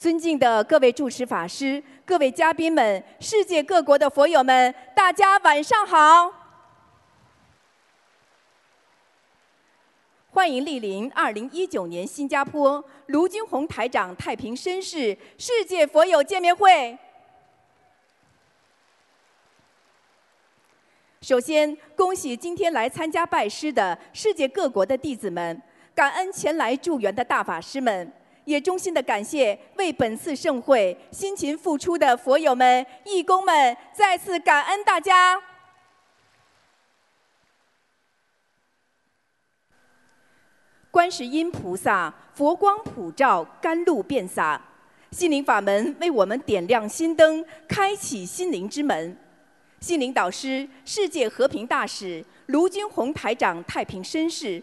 尊敬的各位主持法师、各位嘉宾们、世界各国的佛友们，大家晚上好！欢迎莅临二零一九年新加坡卢军宏台长太平绅士世界佛友见面会。首先，恭喜今天来参加拜师的世界各国的弟子们，感恩前来助缘的大法师们，也衷心的感谢为本次盛会辛勤付出的佛友们、义工们，再次感恩大家。观世音菩萨佛光普照，甘露遍洒，心灵法门为我们点亮心灯，开启心灵之门。心灵导师、世界和平大使卢军宏台长太平绅士，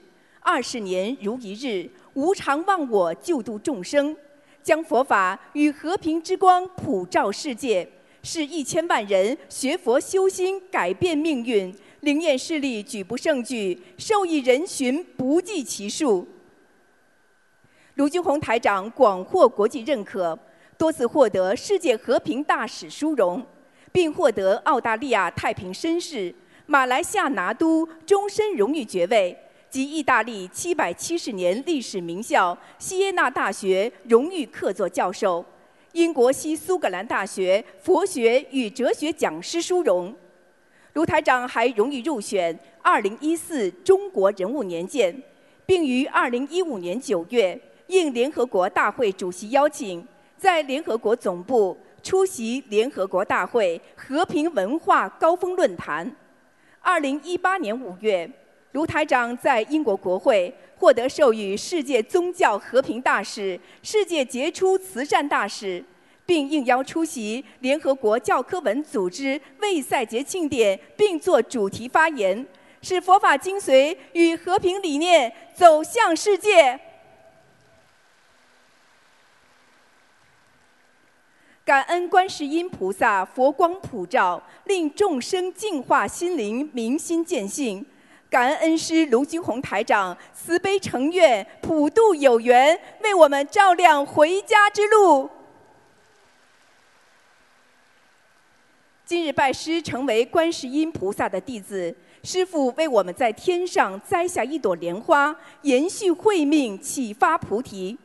二十年如一日，无常忘我，救度众生，将佛法与和平之光普照世界，使一千万人学佛修心，改变命运。灵验事例举不胜举，受益人群不计其数。卢军宏台长广获国际认可，多次获得世界和平大使殊荣。并获得澳大利亚太平绅士、马来西亚拿督终身荣誉爵位及意大利七百七十年历史名校西耶纳大学荣誉客座教授，英国西苏格兰大学佛学与哲学讲师殊荣。卢台长还荣誉入选二零一四中国人物年鉴，并于二零一五年九月应联合国大会主席邀请，在联合国总部。出席联合国大会和平文化高峰论坛。二零一八年五月，卢台长在英国国会获得授予世界宗教和平大使、世界杰出慈善大使，并应邀出席联合国教科文组织卫赛节庆典，并作主题发言，使佛法精髓与和平理念走向世界。感恩观世音菩萨佛光普照，令众生净化心灵，明心见性。感恩恩师卢金红台长慈悲成愿，普度有缘，为我们照亮回家之路。今日拜师成为观世音菩萨的弟子，师父为我们在天上栽下一朵莲花，延续慧命，启发菩提。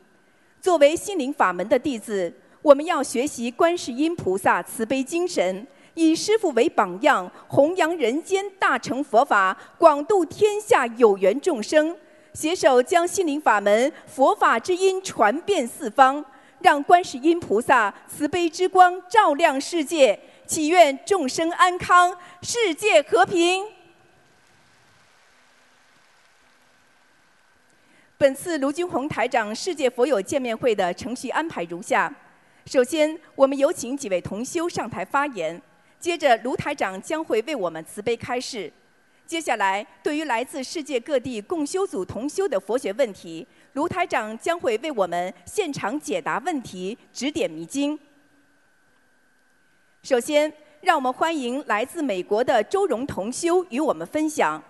作为心灵法门的弟子。我们要学习观世音菩萨慈悲精神，以师父为榜样，弘扬人间大乘佛法，广度天下有缘众生，携手将心灵法门佛法之音传遍四方，让观世音菩萨慈悲之光照亮世界，祈愿众生安康，世界和平。本次卢军宏台长世界佛友见面会的程序安排如下。首先，我们有请几位同修上台发言。接着，卢台长将会为我们慈悲开示。接下来，对于来自世界各地共修组同修的佛学问题，卢台长将会为我们现场解答问题，指点迷津。首先，让我们欢迎来自美国的周荣同修与我们分享。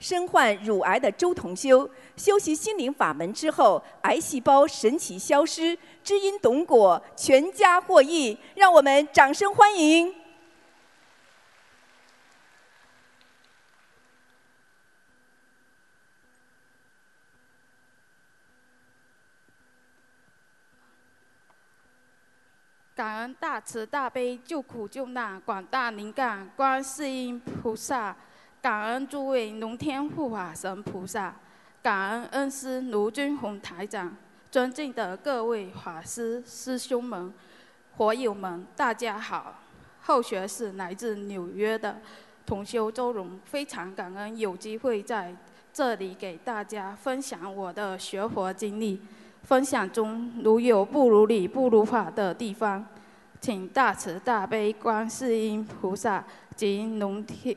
身患乳癌的周同修，修习心灵法门之后，癌细胞神奇消失，知因懂果，全家获益。让我们掌声欢迎！感恩大慈大悲救苦救难广大灵感观世音菩萨。感恩诸位龙天护法神菩萨，感恩恩师卢军宏台长，尊敬的各位法师师兄们、佛友们，大家好。后学是来自纽约的同修周荣，非常感恩有机会在这里给大家分享我的学佛经历。分享中如有不如理、不如法的地方，请大慈大悲观世音菩萨及龙天。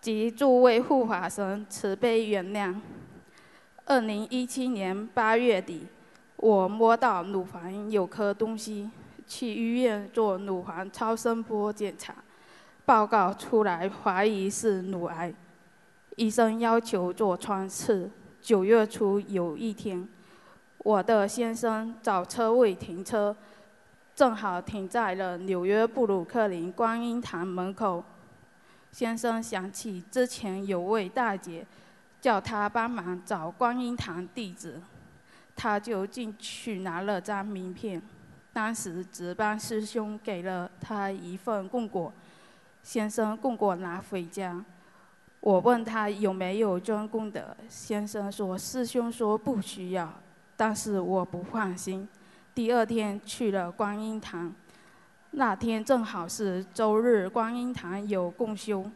及诸位护法神慈悲原谅。二零一七年八月底，我摸到乳房有颗东西，去医院做乳房超声波检查，报告出来怀疑是乳癌，医生要求做穿刺。九月初有一天，我的先生找车位停车，正好停在了纽约布鲁克林观音堂门口。先生想起之前有位大姐叫他帮忙找观音堂地址，他就进去拿了张名片。当时值班师兄给了他一份供果，先生供果拿回家。我问他有没有捐功德，先生说师兄说不需要，但是我不放心。第二天去了观音堂，那天正好是周日，观音堂有共修，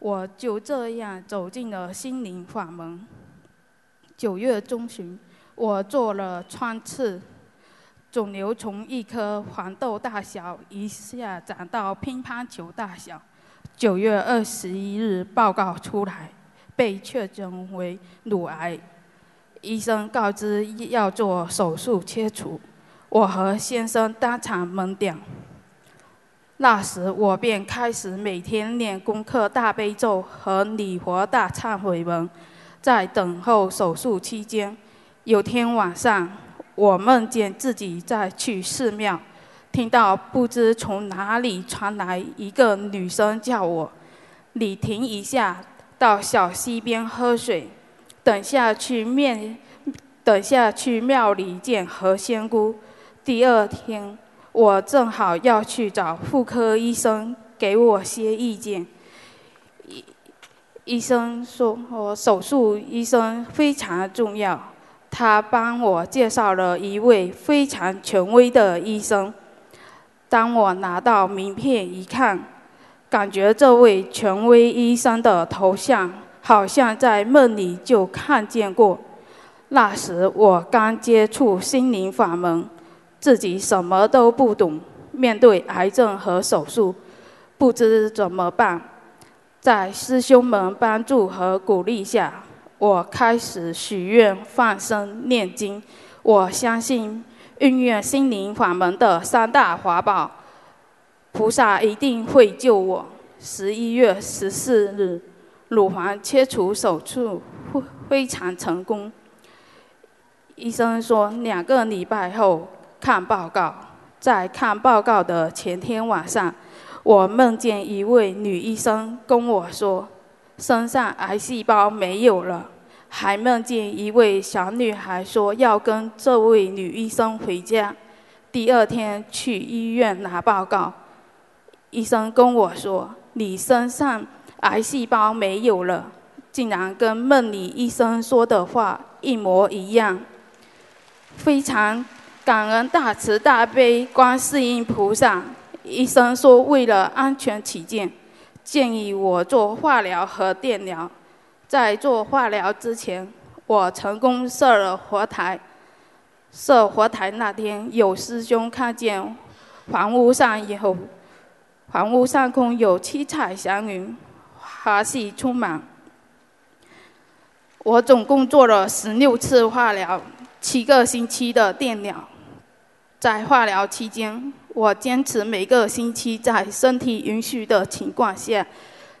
我就这样走进了心灵法门。九月中旬，我做了穿刺。肿瘤从一颗黄豆大小一下长到乒乓球大小。九月二十一日报告出来，被确诊为乳癌。医生告知要做手术切除，我和先生当场懵掉。那时我便开始每天念功课大悲咒和礼佛大忏悔文，在等候手术期间，有天晚上。我梦见自己在去寺庙，听到不知从哪里传来一个女声叫我：“你停一下，到小溪边喝水，等下去面，等下去庙里见何仙姑。”第二天，我正好要去找妇科医生给我些意见。医医生说：“我手术医生非常重要。”他帮我介绍了一位非常权威的医生。当我拿到名片一看，感觉这位权威医生的头像好像在梦里就看见过。那时我刚接触心灵法门，自己什么都不懂，面对癌症和手术，不知怎么办。在师兄们帮助和鼓励下。我开始许愿、放生、念经。我相信运用心灵法门的三大法宝，菩萨一定会救我。十一月十四日，乳房切除手术非常成功。医生说两个礼拜后看报告。在看报告的前天晚上，我梦见一位女医生跟我说。身上癌细胞没有了，还梦见一位小女孩说要跟这位女医生回家。第二天去医院拿报告，医生跟我说：“你身上癌细胞没有了。”竟然跟梦里医生说的话一模一样。非常感恩大慈大悲观世音菩萨。医生说，为了安全起见。建议我做化疗和电疗。在做化疗之前，我成功设了佛台。设佛台那天，有师兄看见房屋上有房屋上空有七彩祥云，花系充满。我总共做了十六次化疗，七个星期的电疗。在化疗期间。我坚持每个星期在身体允许的情况下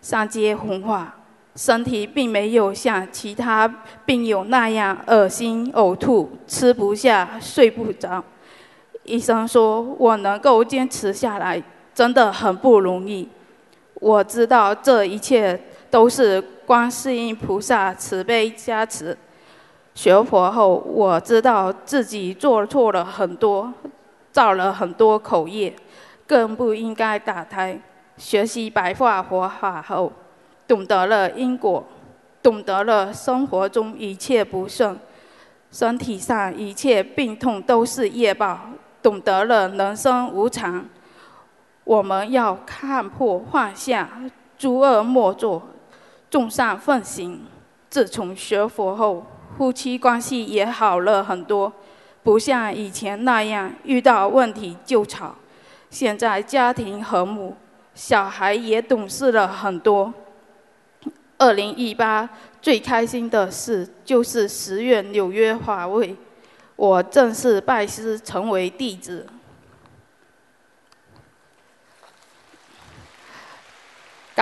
上街红化，身体并没有像其他病友那样恶心、呕吐、吃不下、睡不着。医生说我能够坚持下来真的很不容易。我知道这一切都是观世音菩萨慈悲加持。学佛后，我知道自己做错了很多。造了很多口业，更不应该打胎。学习白话佛法后，懂得了因果，懂得了生活中一切不顺，身体上一切病痛都是业报，懂得了人生无常。我们要看破放下，诸恶莫作，众善奉行。自从学佛后，夫妻关系也好了很多。不像以前那样遇到问题就吵，现在家庭和睦，小孩也懂事了很多。二零一八最开心的事就是十月纽约华会，我正式拜师成为弟子。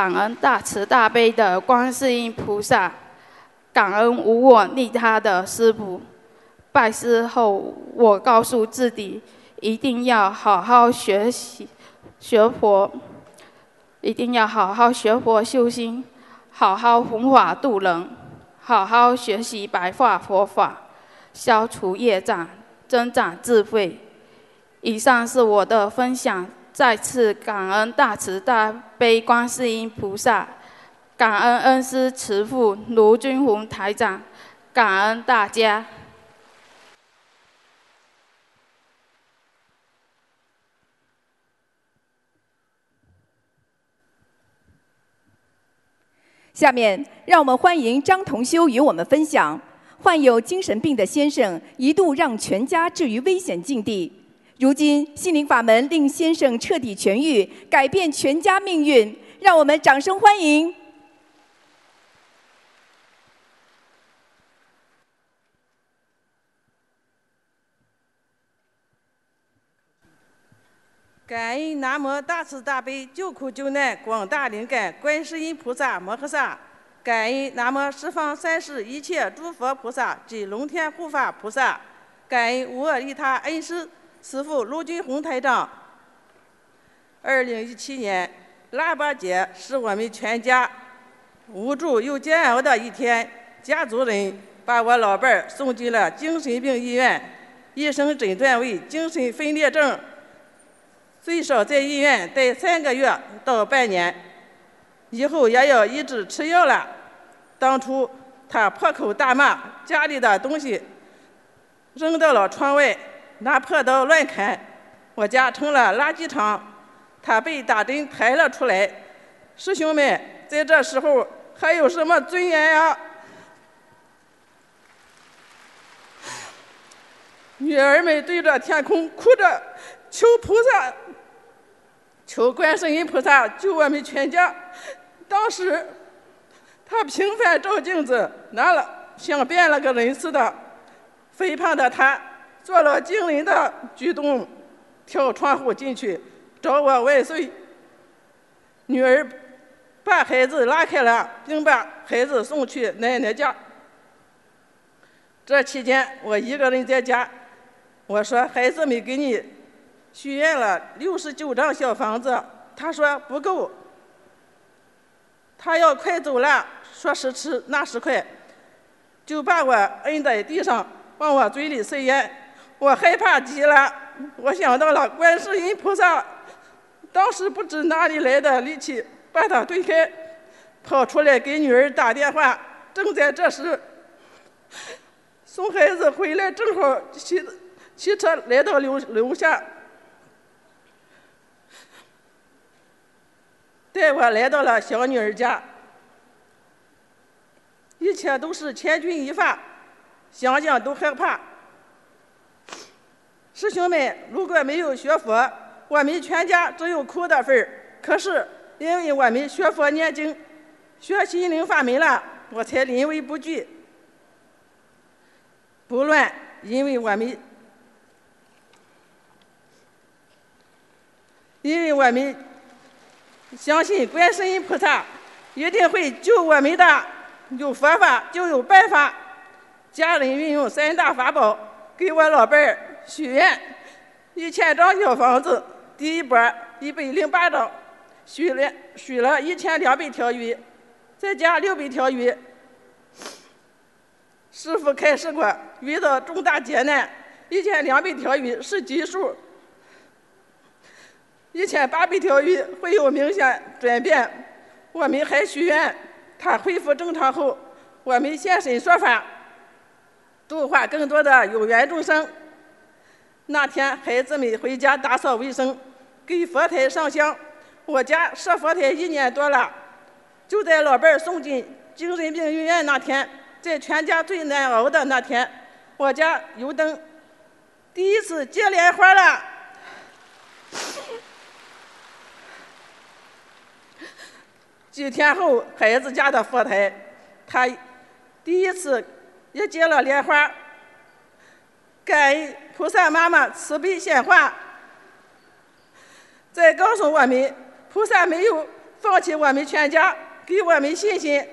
感恩大慈大悲的观世音菩萨，感恩无我利他的师父。拜师后，我告诉自己，一定要好好学习学佛，一定要好好学佛修心，好好弘法度人，好好学习白话佛法，消除业障，增长智慧。以上是我的分享，再次感恩大慈大悲观世音菩萨。感恩恩师慈父卢军宏台长，感恩大家。下面让我们欢迎张同修与我们分享：患有精神病的先生一度让全家置于危险境地，如今心灵法门令先生彻底痊愈，改变全家命运。让我们掌声欢迎！感恩南无大慈大悲救苦救难广大灵感观世音菩萨摩诃萨，感恩南无十方三世一切诸佛菩萨及龙天护法菩萨，感恩无二利他恩师师父卢军宏台长。二零一七年腊八节是我们全家无助又煎熬的一天，家族人把我老伴儿送进了精神病医院，医生诊断为精神分裂症。最少在医院待三个月到半年，以后也要一直吃药了。当初他破口大骂家里的东西，扔到了窗外，拿破刀乱砍，我家成了垃圾场。他被打针抬了出来。师兄们，在这时候还有什么尊严呀？女儿们对着天空哭着。求菩萨，求观世音菩萨救我们全家。当时，他频繁照镜子，拿了像变了个人似的。肥胖的他做了惊人的举动，跳窗户进去找我外孙。女儿把孩子拉开了，并把孩子送去奶奶家。这期间，我一个人在家。我说：“孩子没给你。”许愿了六十九张小房子，他说不够，他要快走了，说时迟那时快，就把我摁在地上，往我嘴里塞烟，我害怕极了，我想到了观世音菩萨，当时不知哪里来的力气，把他推开，跑出来给女儿打电话，正在这时，送孩子回来，正好骑骑车来到楼楼下。带我来到了小女儿家，一切都是千钧一发，想想都害怕。师兄们，如果没有学佛，我们全家只有哭的份儿。可是因为我们学佛念经，学心灵法门了，我才临危不惧，不乱。因为我们，因为我们。相信观世音菩萨一定会救我们的，有佛法就有办法。家人运用三大法宝给我老伴儿许愿，一千张小房子，第一波一百零八张，许了许了一千两百条鱼，再加六百条鱼。师傅开示过，遇到重大劫难，一千两百条鱼是基数。一千八百条鱼会有明显转变，我们还许愿，它恢复正常后，我们现身说法，度化更多的有缘众生。那天孩子们回家打扫卫生，给佛台上香。我家设佛台一年多了，就在老伴儿送进精神病医院那天，在全家最难熬的那天，我家油灯第一次接莲花了。几天后，孩子家的佛台，他第一次也接了莲花。感恩菩萨妈妈慈悲显化，在告诉我们，菩萨没有放弃我们全家，给我们信心。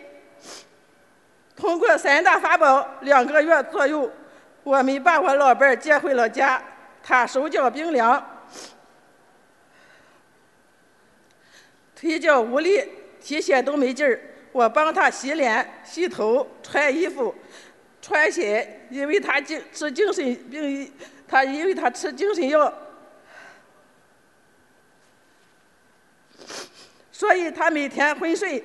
通过三大法宝，两个月左右，我们把我老伴接回了家，他手脚冰凉，腿脚无力，提鞋都没劲儿。我帮他洗脸、洗头、穿衣服、穿鞋，因为他精吃精神病，他因为他吃精神药，所以他每天昏睡，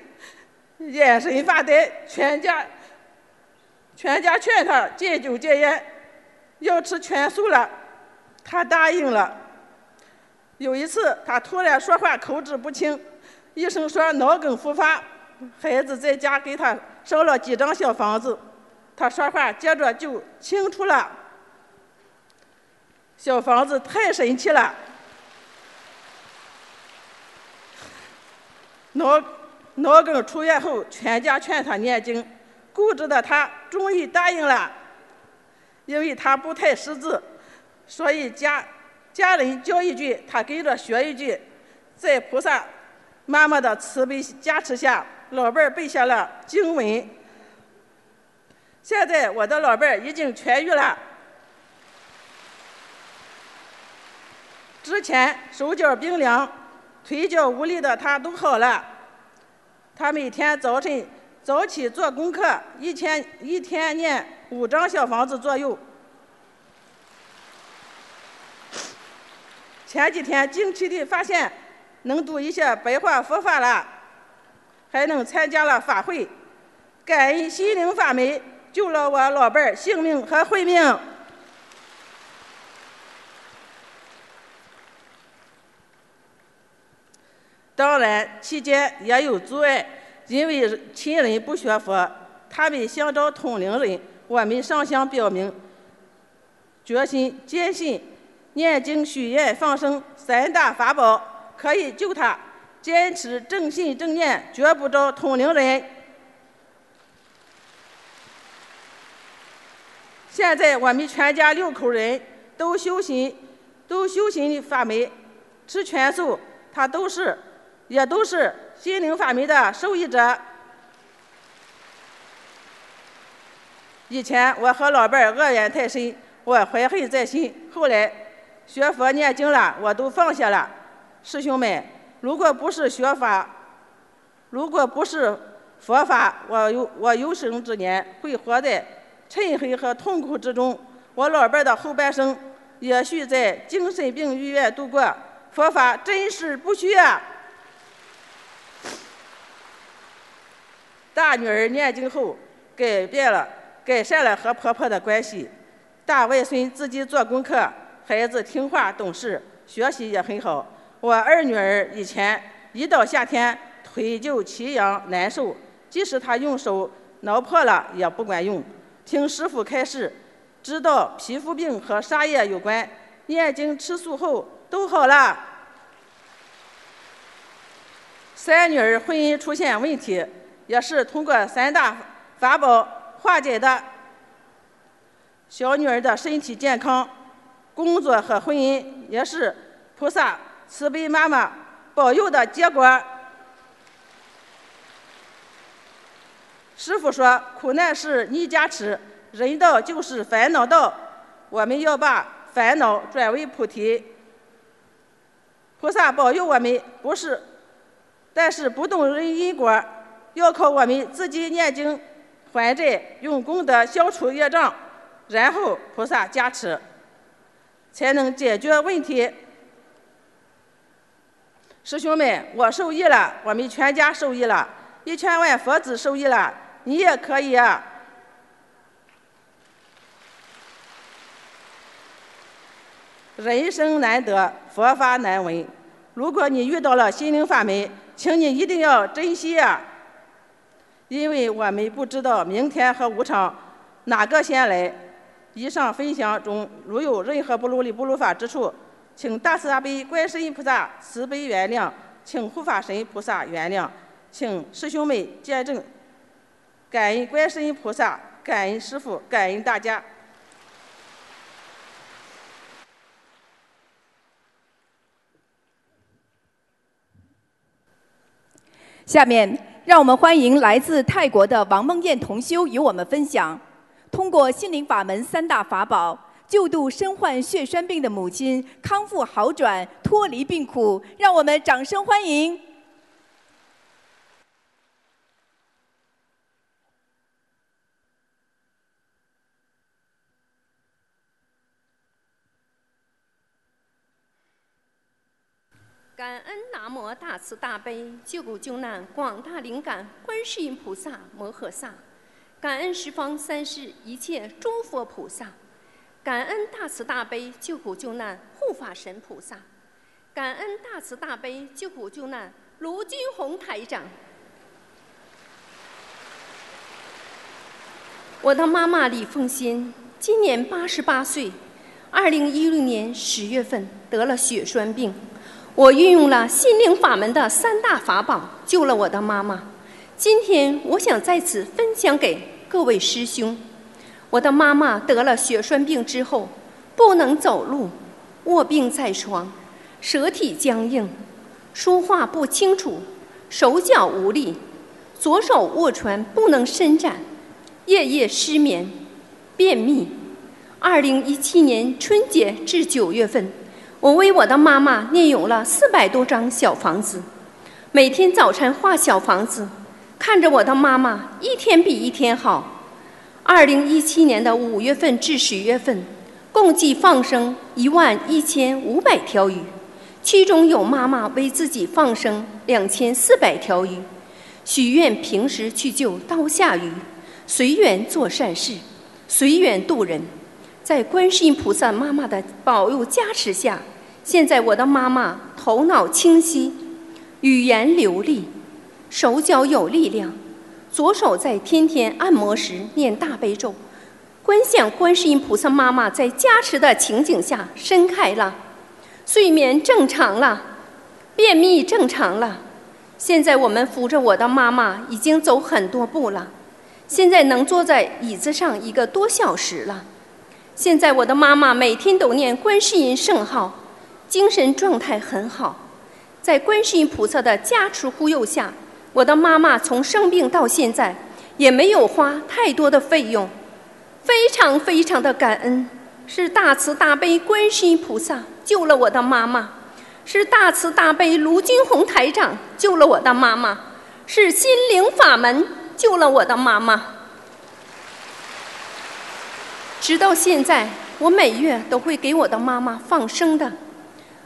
眼神发呆，全家。全家劝他戒酒戒烟，要吃全素了，他答应了。有一次，他突然说话口齿不清，医生说脑梗复发，孩子在家给他烧了几张小房子，他说话接着就清楚了。小房子太神奇了，脑脑梗出院后，全家劝他念经。固执的他终于答应了，因为他不太识字，所以家家人教一句，他跟着学一句，在菩萨妈妈的慈悲加持下，老伴背下了经文。现在我的老伴儿已经痊愈了，之前手脚冰凉、腿脚无力的他都好了，他每天早晨。早起做功课，一天一天念五张小房子左右。前几天惊奇的发现，能读一些白话佛法了，还能参加了法会，感恩心灵法门救了我老伴儿性命和慧命。当然，期间也有阻碍。因为亲人不学佛，他们想找通灵人。我们上香表明决心，坚信念经、许愿、放生三大法宝可以救他。坚持正信正念，绝不找通灵人。现在我们全家六口人都修行，都修行法门，吃全素，他都是，也都是。心灵法门的受益者。以前我和老伴儿恶缘太深，我怀恨在心。后来学佛念经了，我都放下了。师兄们，如果不是学法，如果不是佛法，我有我有生之年会活在嗔恨和痛苦之中。我老伴的后半生也许在精神病医院度过。佛法真是不虚啊！大女儿念经后改变了，改善了和婆婆的关系。大外孙自己做功课，孩子听话懂事，学习也很好。我二女儿以前一到夏天腿就奇痒难受，即使她用手挠破了也不管用。听师傅开示，知道皮肤病和沙叶有关，念经吃素后都好了。三女儿婚姻出现问题。也是通过三大法宝化解的。小女儿的身体健康、工作和婚姻也是菩萨慈悲妈妈保佑的结果。师傅说：“苦难是逆加持，人道就是烦恼道。我们要把烦恼转为菩提。菩萨保佑我们，不是，但是不动人因果。”要靠我们自己念经还债，用功德消除业障，然后菩萨加持，才能解决问题。师兄们，我受益了，我们全家受益了，一千万佛子受益了，你也可以啊！人生难得，佛法难闻。如果你遇到了心灵法门，请你一定要珍惜啊！因为我们不知道明天和无常哪个先来。以上分享中如有任何不如理不如法之处，请大慈大悲观世音菩萨慈悲原谅，请护法神菩萨原谅，请师兄们见证。感恩观世音菩萨，感恩师父，感恩大家。下面。让我们欢迎来自泰国的王梦燕同修与我们分享通过心灵法门三大法宝，救度身患血栓病的母亲康复好转，脱离病苦。让我们掌声欢迎！感恩南无大慈大悲救苦救难广大灵感观世音菩萨摩诃萨，感恩十方三世一切诸佛菩萨，感恩大慈大悲救苦救难护法神菩萨，感恩大慈大悲救苦救难卢军宏台长。我的妈妈李凤仙今年八十八岁，二零一六年十月份得了血栓病。我运用了心灵法门的三大法宝，救了我的妈妈。今天我想在此分享给各位师兄：我的妈妈得了血栓病之后，不能走路，卧病在床，舌体僵硬，说话不清楚，手脚无力，左手握拳不能伸展，夜夜失眠，便秘。二零一七年春节至九月份。我为我的妈妈念咏了四百多张小房子，每天早晨画小房子，看着我的妈妈一天比一天好。二零一七年的五月份至十月份，共计放生一万一千五百条鱼，其中有妈妈为自己放生两千四百条鱼，许愿平时去救刀下鱼，随缘做善事，随缘度人。在观世音菩萨妈妈的保佑加持下。现在我的妈妈头脑清晰，语言流利，手脚有力量，左手在天天按摩时念大悲咒，观想观世音菩萨妈妈在加持的情景下伸开了，睡眠正常了，便秘正常了。现在我们扶着我的妈妈已经走很多步了，现在能坐在椅子上一个多小时了。现在我的妈妈每天都念观世音圣号。精神状态很好，在观世音菩萨的加持护佑下，我的妈妈从生病到现在也没有花太多的费用，非常非常的感恩，是大慈大悲观世音菩萨救了我的妈妈，是大慈大悲卢金红台长救了我的妈妈，是心灵法门救了我的妈妈。直到现在，我每月都会给我的妈妈放生的。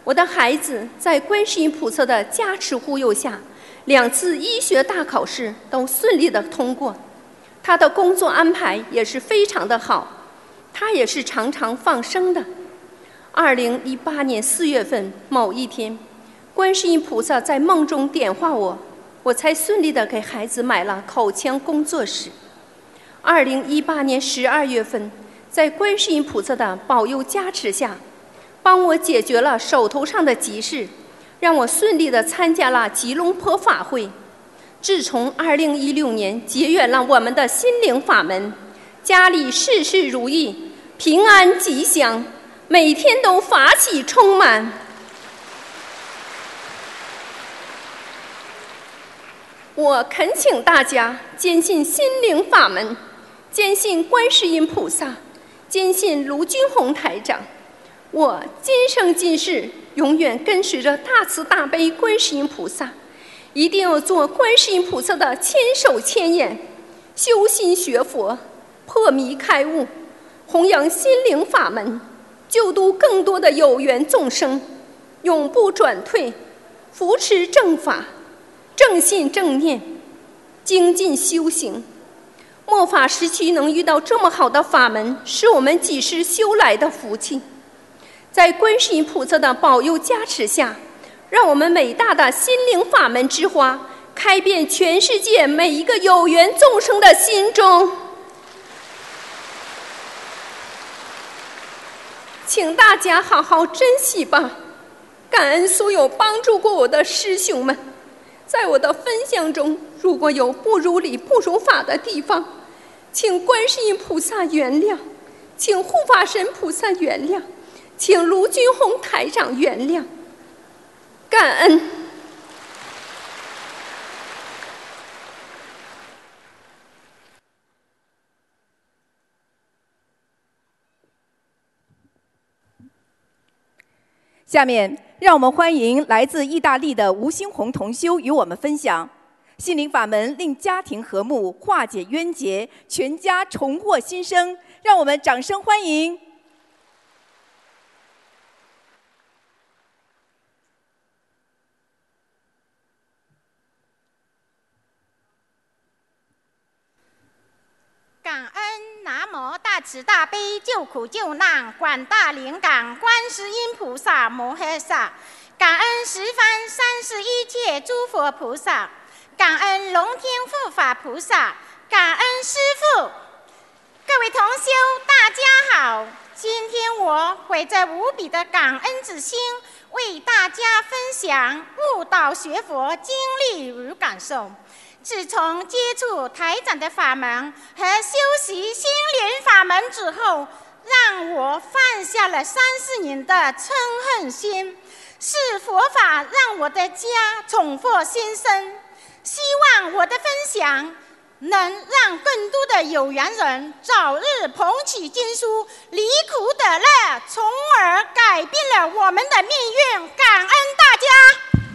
我的孩子在观世音菩萨的加持护佑下，两次医学大考试都顺利的通过，他的工作安排也是非常的好，他也是常常放生的。二零一八年四月份某一天，观世音菩萨在梦中点化我，我才顺利的给孩子买了口腔工作室。二零一八年十二月份，在观世音菩萨的保佑加持下。帮我解决了手头上的急事，让我顺利的参加了吉隆坡法会。自从2016年结缘了我们的心灵法门，家里事事如意，平安吉祥，每天都法喜充满。我恳请大家坚信心灵法门，坚信观世音菩萨，坚信卢军红台长。我今生今世永远跟随着大慈大悲观世音菩萨，一定要做观世音菩萨的千手千眼，修心学佛，破迷开悟，弘扬心灵法门，救度更多的有缘众生，永不转退，扶持正法，正信正念，精进修行。末法时期能遇到这么好的法门，是我们几世修来的福气。在观世音菩萨的保佑加持下，让我们伟大的心灵法门之花开遍全世界每一个有缘众生的心中。请大家好好珍惜吧，感恩所有帮助过我的师兄们。在我的分享中，如果有不如理、不如法的地方，请观世音菩萨原谅，请护法神菩萨原谅。请卢军红台长原谅。感恩。下面让我们欢迎来自意大利的吴新红同修与我们分享，心灵法门令家庭和睦，化解冤结，全家重获新生，让我们掌声欢迎。大慈大悲救苦救难广大灵感观世音菩萨摩诃萨，感恩十方三世一切诸佛菩萨，感恩龙天护法菩萨，感恩师父。各位同修，大家好！今天我怀着无比的感恩之心，为大家分享悟道学佛经历与感受。自从接触台长的法门和修习心灵法门之后，让我放下了三四年的嗔恨心。是佛法让我的家重获新生。希望我的分享能让更多的有缘人早日捧起经书，离苦得乐，从而改变了我们的命运。感恩大家。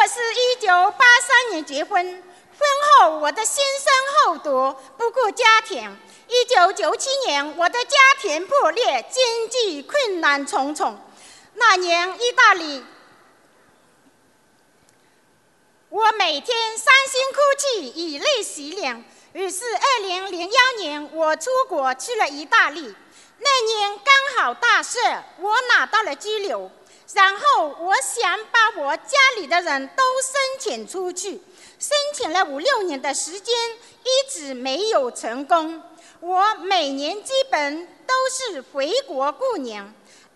我是一九八三年结婚，婚后我的先生后毒，不顾家庭。一九九七年，我的家庭破裂，经济困难重重。那年意大利，我每天伤心哭泣，以泪洗脸。于是，二零零幺年，我出国去了意大利。那年刚好大赦，我拿到了居留。然后我想把我家里的人都申请出去，申请了五六年的时间，一直没有成功。我每年基本都是回国过年。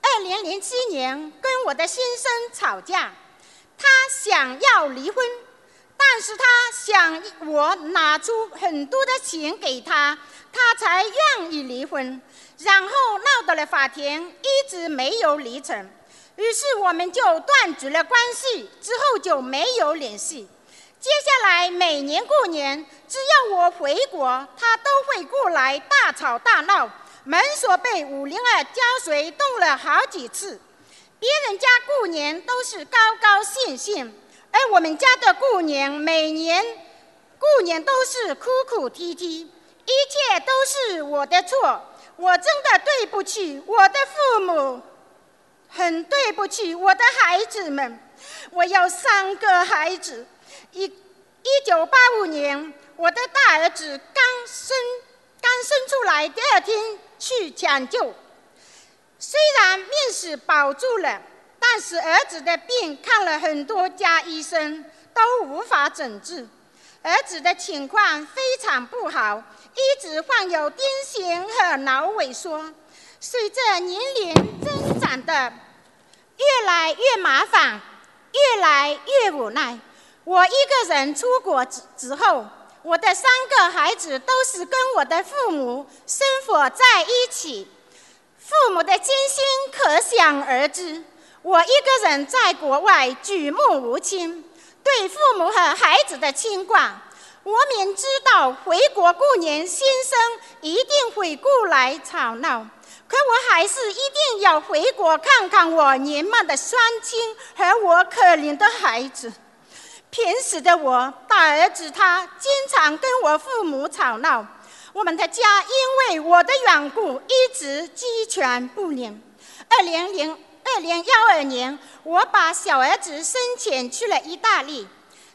二零零七年跟我的先生吵架，他想要离婚，但是他想我拿出很多的钱给他，他才愿意离婚。然后闹到了法庭，一直没有离成。于是我们就断绝了关系，之后就没有联系。接下来每年过年，只要我回国，他都会过来大吵大闹，门锁被五零二胶水动了好几次。别人家过年都是高高兴兴，而我们家的过年每年过年都是哭哭啼啼，一切都是我的错，我真的对不起我的父母。很对不起我的孩子们，我有三个孩子。一一九八五年，我的大儿子刚生刚生出来，第二天去抢救，虽然命是保住了，但是儿子的病看了很多家医生都无法诊治，儿子的情况非常不好，一直患有癫痫和脑萎缩。随着年龄增长的越来越麻烦，越来越无奈。我一个人出国之之后，我的三个孩子都是跟我的父母生活在一起，父母的艰辛可想而知。我一个人在国外举目无亲，对父母和孩子的牵挂。我明知道回国过年，先生一定会过来吵闹。可我还是一定要回国看看我年迈的双亲和我可怜的孩子。平时的我，大儿子他经常跟我父母吵闹，我们的家因为我的缘故一直鸡犬不宁。二零零二零幺二年，我把小儿子申请去了意大利，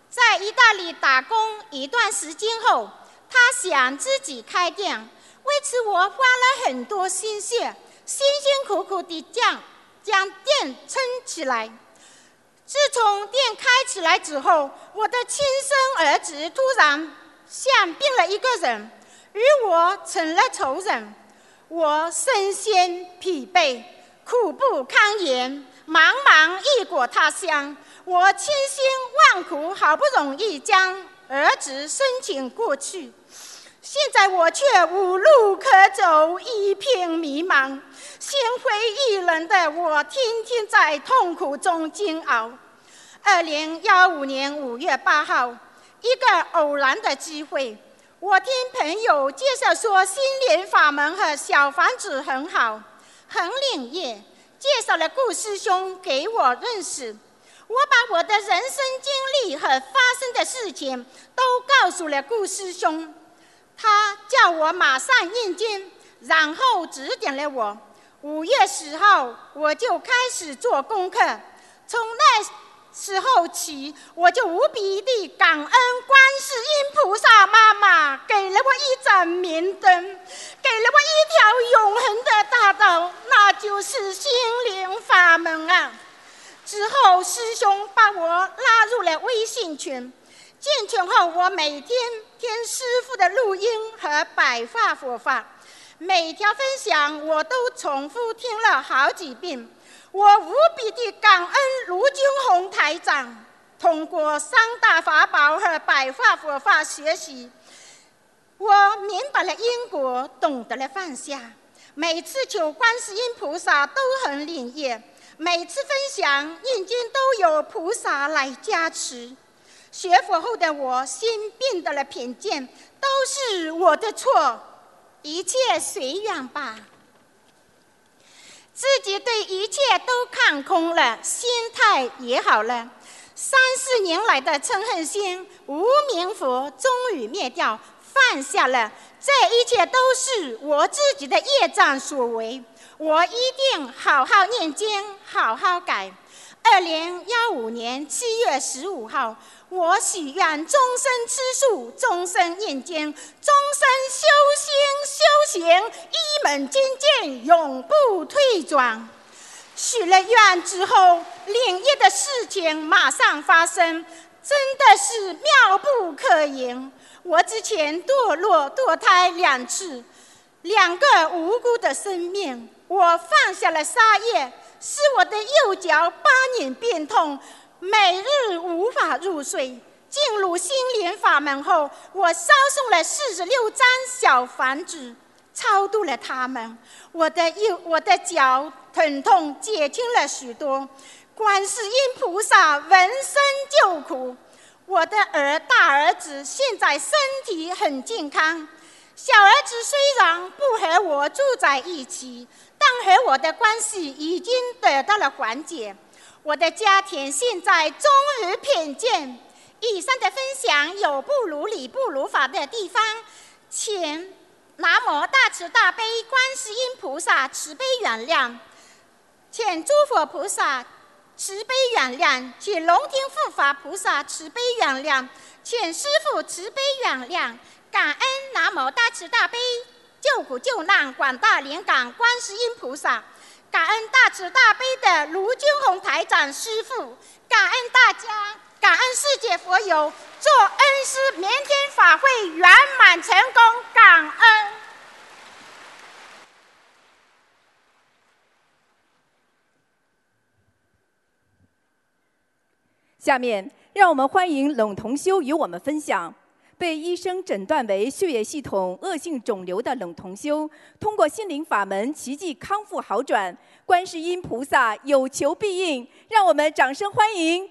在意大利打工一段时间后，他想自己开店。为此，我花了很多心血，辛辛苦苦地将将店撑起来。自从店开起来之后，我的亲生儿子突然像变了一个人，与我成了仇人。我身心疲惫，苦不堪言，茫茫异国他乡，我千辛万苦，好不容易将儿子申请过去。现在我却无路可走，一片迷茫，心灰意冷的我，天天在痛苦中煎熬。二零幺五年五月八号，一个偶然的机会，我听朋友介绍说，心灵法门和小房子很好，很灵验，介绍了顾师兄给我认识。我把我的人生经历和发生的事情都告诉了顾师兄，他叫我马上念经，然后指点了我。五月十号，我就开始做功课。从那时候起，我就无比的感恩观世音菩萨妈妈，给了我一盏明灯，给了我一条永恒的大道，那就是心灵法门啊！之后，师兄把我拉入了微信群。进群后，我每天听师傅的录音和白话佛法。每条分享我都重复听了好几遍，我无比的感恩卢军红台长。通过三大法宝和白话佛法学习，我明白了因果，懂得了放下。每次求观世音菩萨都很灵验，每次分享念经都有菩萨来加持。学佛后的我心变得了平静，都是我的错。一切随缘吧，自己对一切都看空了，心态也好了。三四年来的嗔恨心、无名佛终于灭掉，放下了。这一切都是我自己的业障所为，我一定好好念经，好好改。二零幺五年七月十五号。我许愿终身吃素，终身念经，终身修心修行，一门精进，永不退转。许了愿之后，灵验的事情马上发生，真的是妙不可言。我之前堕落堕胎两次，两个无辜的生命，我放下了杀业，使我的右脚八年变痛。每日无法入睡。进入心灵法门后，我烧送了四十六张小房子，超度了他们。我的右我的脚疼痛减轻了许多。观世音菩萨闻声救苦。我的儿大儿子现在身体很健康。小儿子虽然不和我住在一起，和我的关系已经得到了缓解。我的家庭现在终于平静。以上的分享有不如理、不如法的地方，请南无大慈大悲观世音菩萨慈悲原谅，请诸佛菩萨慈悲原谅，请龙天护法菩萨慈悲原谅，请师父慈悲原谅。感恩南无大慈大悲救苦救难广大灵感观世音菩萨。感恩大慈大悲的卢军宏台长师傅，感恩大家，感恩世界佛友，祝恩师，明天法会圆满成功，感恩。下面，让我们欢迎冷同修与我们分享。被医生诊断为血液系统恶性肿瘤的冷同修，通过心灵法门奇迹康复好转，观世音菩萨有求必应，让我们掌声欢迎！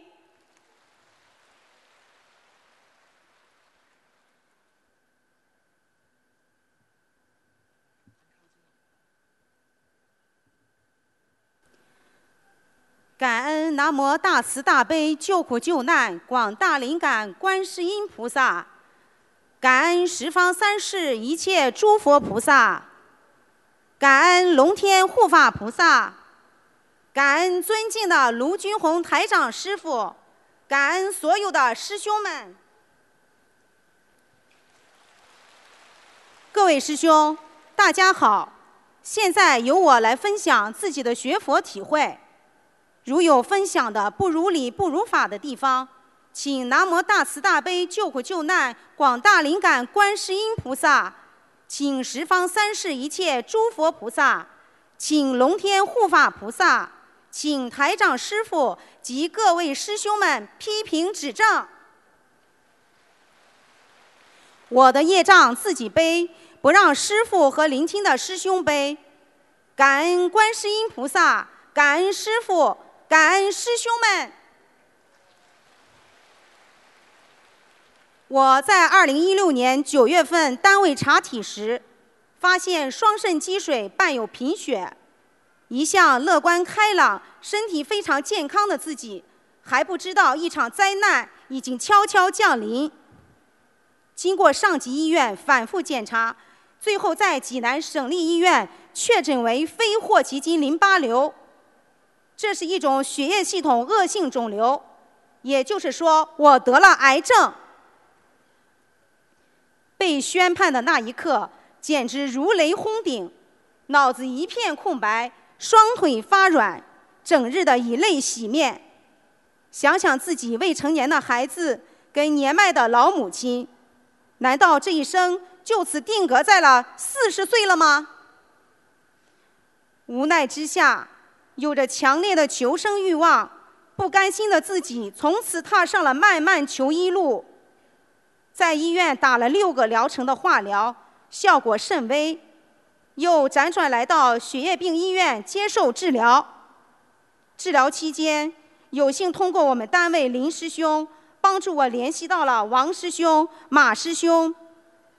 感恩南无大慈大悲救苦救难广大灵感观世音菩萨。感恩十方三世一切诸佛菩萨，感恩龙天护法菩萨，感恩尊敬的卢军宏台长师傅，感恩所有的师兄们。各位师兄，大家好！现在由我来分享自己的学佛体会，如有分享的不如理、不如法的地方。请南无大慈大悲救苦救难广大灵感观世音菩萨，请十方三世一切诸佛菩萨，请龙天护法菩萨，请台长师傅及各位师兄们批评指正。我的业障自己背，不让师傅和聆听的师兄背。感恩观世音菩萨，感恩师傅，感恩师兄们。我在二零一六年九月份单位查体时，发现双肾积水伴有贫血，一向乐观开朗、身体非常健康的自己，还不知道一场灾难已经悄悄降临。经过上级医院反复检查，最后在济南省立医院确诊为非霍奇金淋巴瘤，这是一种血液系统恶性肿瘤，也就是说，我得了癌症。被宣判的那一刻，简直如雷轰顶，脑子一片空白，双腿发软，整日的以泪洗面。想想自己未成年的孩子跟年迈的老母亲，难道这一生就此定格在了四十岁了吗？无奈之下，有着强烈的求生欲望，不甘心的自己从此踏上了漫漫求医路。在医院打了六个疗程的化疗，效果甚微，又辗转来到血液病医院接受治疗。治疗期间，有幸通过我们单位林师兄帮助我联系到了王师兄、马师兄，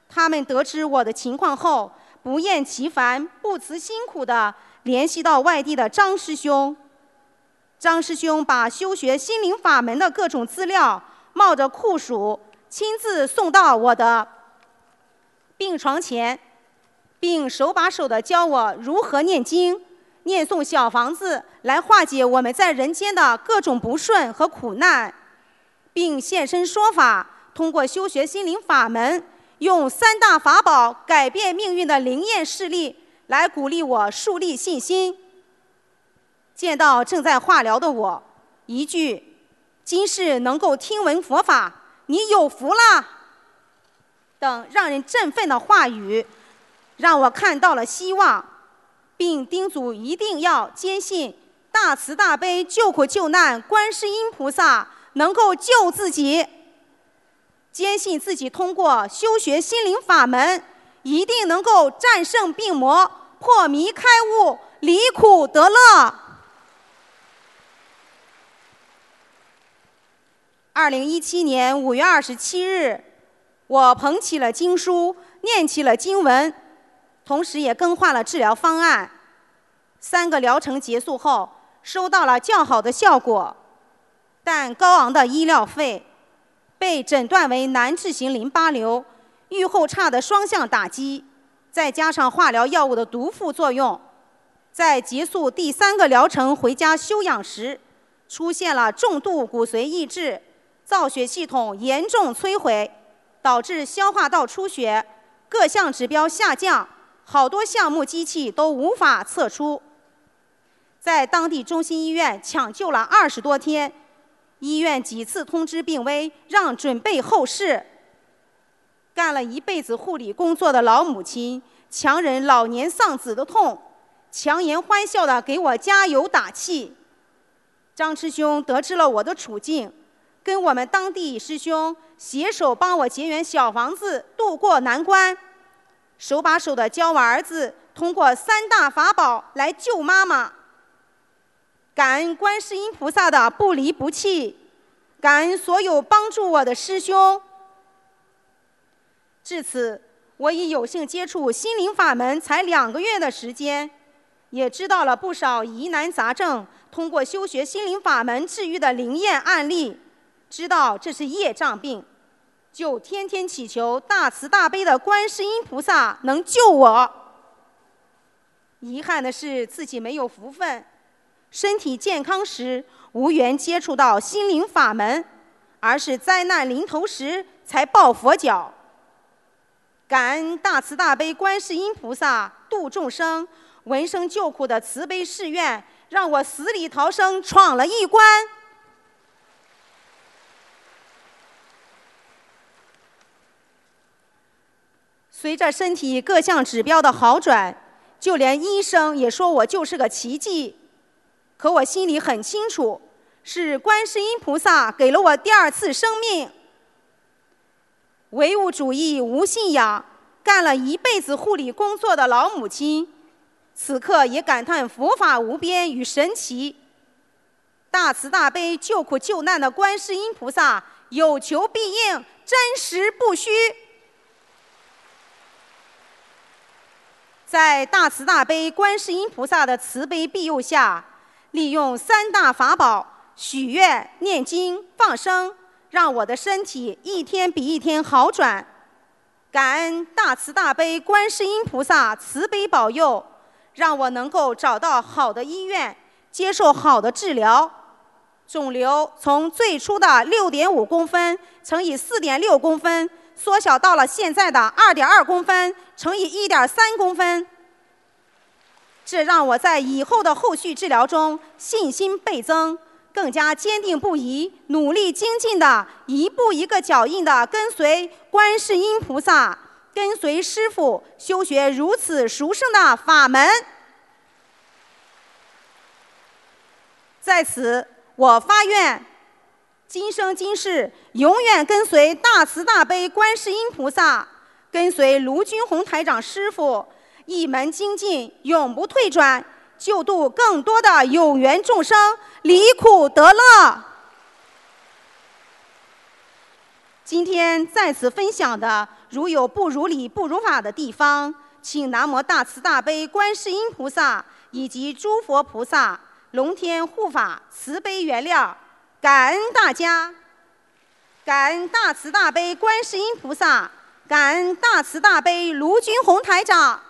他们得知我的情况后，不厌其烦、不辞辛苦地联系到外地的张师兄。张师兄把修学心灵法门的各种资料冒着酷暑。亲自送到我的病床前，并手把手地教我如何念经、念诵小房子，来化解我们在人间的各种不顺和苦难，并现身说法，通过修学心灵法门，用三大法宝改变命运的灵验事例，来鼓励我树立信心。见到正在化疗的我，一句“今世能够听闻佛法”。你有福了，等让人振奋的话语，让我看到了希望，并叮嘱一定要坚信大慈大悲救苦救难观世音菩萨能够救自己，坚信自己通过修学心灵法门，一定能够战胜病魔，破迷开悟，离苦得乐。二零一七年五月二十七日，我捧起了经书，念起了经文，同时也更换了治疗方案。三个疗程结束后，收到了较好的效果，但高昂的医疗费，被诊断为难治型淋巴瘤，预后差的双向打击，再加上化疗药物的毒副作用，在结束第三个疗程回家休养时，出现了重度骨髓抑制。造血系统严重摧毁，导致消化道出血，各项指标下降，好多项目机器都无法测出。在当地中心医院抢救了二十多天，医院几次通知病危，让准备后事。干了一辈子护理工作的老母亲，强忍老年丧子的痛，强颜欢笑地给我加油打气。张师兄得知了我的处境。跟我们当地师兄携手帮我结缘小房子，渡过难关，手把手的教我儿子通过三大法宝来救妈妈。感恩观世音菩萨的不离不弃，感恩所有帮助我的师兄。至此，我已有幸接触心灵法门才两个月的时间，也知道了不少疑难杂症通过修学心灵法门治愈的灵验案例。知道这是业障病，就天天祈求大慈大悲的观世音菩萨能救我。遗憾的是自己没有福分，身体健康时无缘接触到心灵法门，而是灾难临头时才抱佛脚。感恩大慈大悲观世音菩萨度众生、闻声救苦的慈悲誓愿，让我死里逃生，闯了一关。随着身体各项指标的好转，就连医生也说我就是个奇迹。可我心里很清楚，是观世音菩萨给了我第二次生命。唯物主义无信仰，干了一辈子护理工作的老母亲，此刻也感叹佛法无边与神奇。大慈大悲救苦救难的观世音菩萨，有求必应，真实不虚。在大慈大悲观世音菩萨的慈悲庇佑下，利用三大法宝许愿、念经、放生，让我的身体一天比一天好转。感恩大慈大悲观世音菩萨慈悲保佑，让我能够找到好的医院，接受好的治疗。肿瘤从最初的六点五公分乘以四点六公分，缩小到了现在的二点二公分乘以一点三公分。这让我在以后的后续治疗中信心倍增，更加坚定不移，努力精进的一步一个脚印的跟随观世音菩萨，跟随师父修学如此殊胜的法门。在此。我发愿，今生今世永远跟随大慈大悲观世音菩萨，跟随卢军宏台长师傅，一门精进，永不退转，救度更多的有缘众生，离苦得乐。今天在此分享的，如有不如理、不如法的地方，请南无大慈大悲观世音菩萨以及诸佛菩萨。龙天护法，慈悲原谅，感恩大家，感恩大慈大悲观世音菩萨，感恩大慈大悲卢军宏台长。